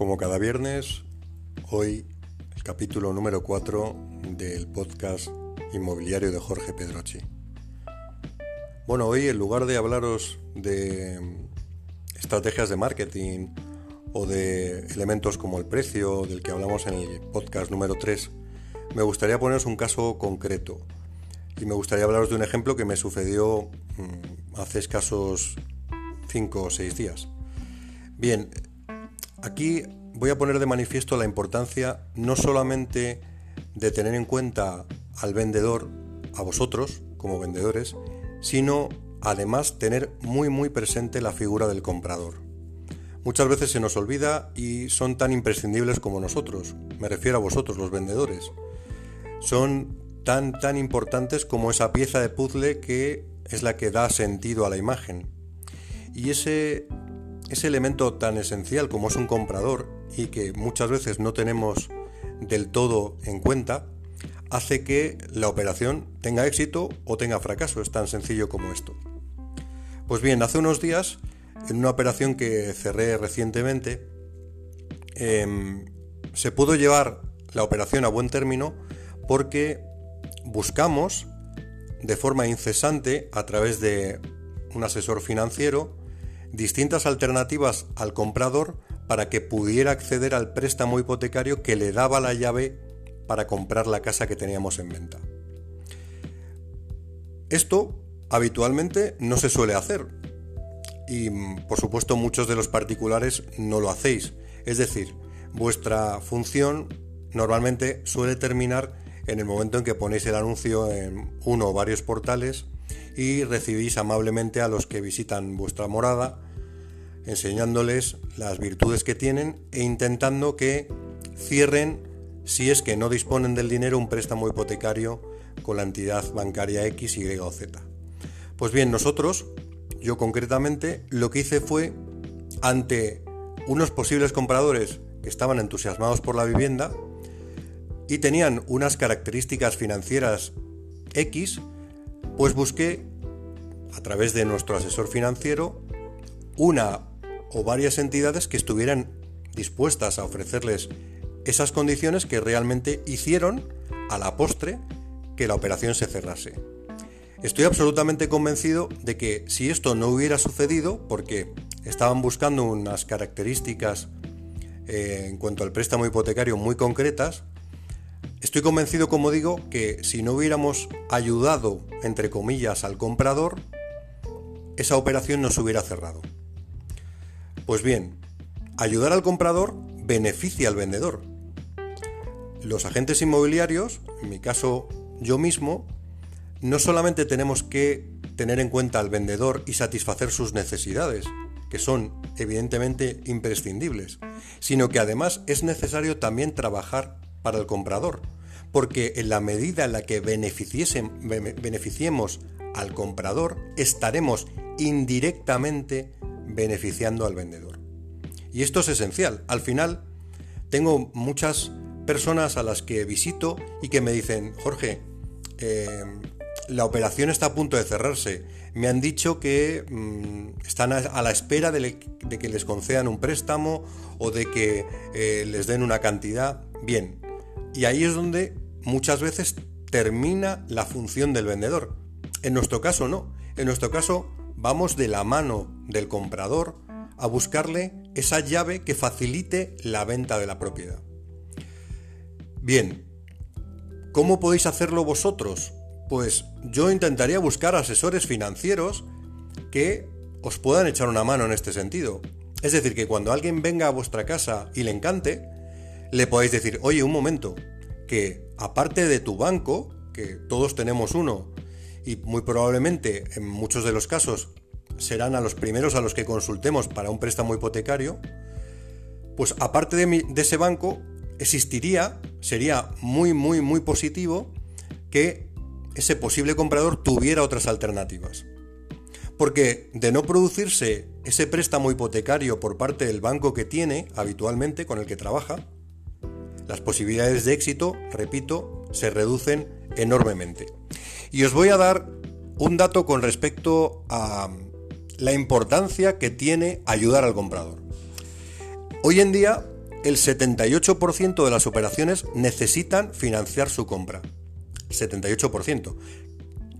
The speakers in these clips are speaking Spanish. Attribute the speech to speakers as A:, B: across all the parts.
A: como cada viernes, hoy el capítulo número 4 del podcast inmobiliario de Jorge Pedrochi. Bueno, hoy en lugar de hablaros de estrategias de marketing o de elementos como el precio del que hablamos en el podcast número 3, me gustaría poneros un caso concreto y me gustaría hablaros de un ejemplo que me sucedió mm, hace escasos 5 o 6 días. Bien, Aquí voy a poner de manifiesto la importancia no solamente de tener en cuenta al vendedor, a vosotros como vendedores, sino además tener muy muy presente la figura del comprador. Muchas veces se nos olvida y son tan imprescindibles como nosotros, me refiero a vosotros los vendedores. Son tan tan importantes como esa pieza de puzzle que es la que da sentido a la imagen. Y ese ese elemento tan esencial como es un comprador y que muchas veces no tenemos del todo en cuenta, hace que la operación tenga éxito o tenga fracaso. Es tan sencillo como esto. Pues bien, hace unos días, en una operación que cerré recientemente, em, se pudo llevar la operación a buen término porque buscamos de forma incesante a través de un asesor financiero distintas alternativas al comprador para que pudiera acceder al préstamo hipotecario que le daba la llave para comprar la casa que teníamos en venta. Esto habitualmente no se suele hacer y por supuesto muchos de los particulares no lo hacéis. Es decir, vuestra función normalmente suele terminar en el momento en que ponéis el anuncio en uno o varios portales y recibís amablemente a los que visitan vuestra morada, enseñándoles las virtudes que tienen e intentando que cierren, si es que no disponen del dinero, un préstamo hipotecario con la entidad bancaria X, Y o Z. Pues bien, nosotros, yo concretamente, lo que hice fue, ante unos posibles compradores que estaban entusiasmados por la vivienda y tenían unas características financieras X, pues busqué a través de nuestro asesor financiero una o varias entidades que estuvieran dispuestas a ofrecerles esas condiciones que realmente hicieron a la postre que la operación se cerrase. Estoy absolutamente convencido de que si esto no hubiera sucedido, porque estaban buscando unas características eh, en cuanto al préstamo hipotecario muy concretas, estoy convencido, como digo, que si no hubiéramos ayudado, entre comillas, al comprador, esa operación no se hubiera cerrado. Pues bien, ayudar al comprador beneficia al vendedor. Los agentes inmobiliarios, en mi caso yo mismo, no solamente tenemos que tener en cuenta al vendedor y satisfacer sus necesidades, que son evidentemente imprescindibles, sino que además es necesario también trabajar para el comprador, porque en la medida en la que beneficiemos al comprador, estaremos indirectamente beneficiando al vendedor. Y esto es esencial. Al final, tengo muchas personas a las que visito y que me dicen, Jorge, eh, la operación está a punto de cerrarse. Me han dicho que mm, están a, la espera de, que les concedan un préstamo o de que eh, les den una cantidad. Bien, y ahí es donde muchas veces termina la función del vendedor. En nuestro caso no. En nuestro caso vamos de la mano del comprador a buscarle esa llave que facilite la venta de la propiedad. Bien, ¿cómo podéis hacerlo vosotros? Pues yo intentaría buscar asesores financieros que os puedan echar una mano en este sentido. Es decir, que cuando alguien venga a vuestra casa y le encante, le podéis decir, oye, un momento, que aparte de tu banco, que todos tenemos uno, y muy probablemente en muchos de los casos serán a los primeros a los que consultemos para un préstamo hipotecario, pues aparte de, ese banco existiría, sería muy, muy, muy positivo que ese posible comprador tuviera otras alternativas. Porque de no producirse ese préstamo hipotecario por parte del banco que tiene habitualmente, con el que trabaja, las posibilidades de éxito, repito, se reducen enormemente. Y os voy a dar un dato con respecto a la importancia que tiene ayudar al comprador. Hoy en día el 78% de las operaciones necesitan financiar su compra. 78%.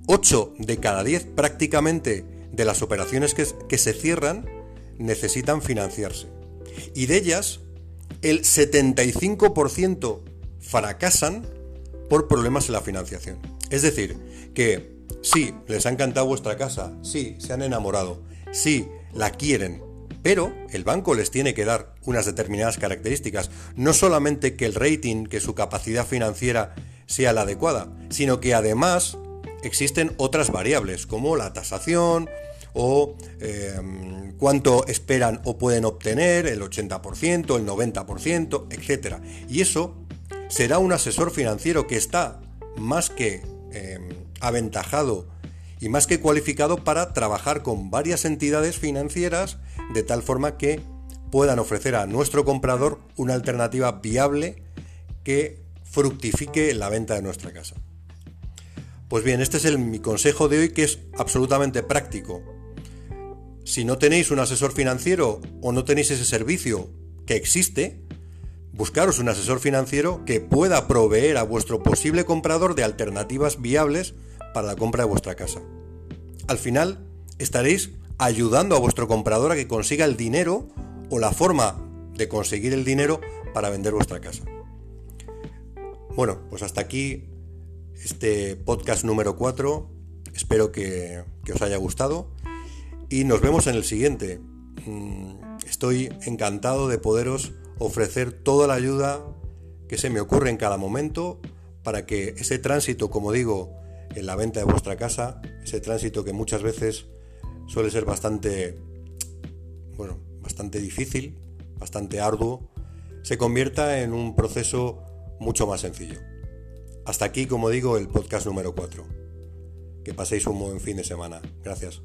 A: 8 de cada 10 prácticamente de las operaciones que, que se cierran necesitan financiarse. Y de ellas, el 75% fracasan por problemas en la financiación. Es decir, que sí, les ha encantado vuestra casa, sí, se han enamorado, sí, la quieren, pero el banco les tiene que dar unas determinadas características, no solamente que el rating, que su capacidad financiera sea la adecuada, sino que además existen otras variables como la tasación o em, cuánto esperan o pueden obtener, el 80%, el 90%, etc. Y eso será un asesor financiero que está más que em, aventajado y más que cualificado para trabajar con varias entidades financieras de tal forma que puedan ofrecer a nuestro comprador una alternativa viable que fructifique la venta de nuestra casa. Pues bien, este es el, mi consejo de hoy que es absolutamente práctico. Si no tenéis un asesor financiero o no tenéis ese servicio que existe, buscaros un asesor financiero que pueda proveer a vuestro posible comprador de alternativas viables para la compra de vuestra casa. Al final estaréis ayudando a vuestro comprador a que consiga el dinero o la forma de conseguir el dinero para vender vuestra casa. Bueno, pues hasta aquí este podcast número 4. Espero que, que os haya gustado y nos vemos en el siguiente. Mm, estoy encantado de poderos ofrecer toda la ayuda que se me ocurre en cada momento para que ese tránsito, como digo, en la venta de vuestra casa, ese tránsito que muchas veces suele ser bastante, bueno, bastante difícil, bastante arduo, se convierta en un proceso mucho más sencillo. Hasta aquí, como digo, el podcast número 4. Que paséis un buen fin de semana. Gracias.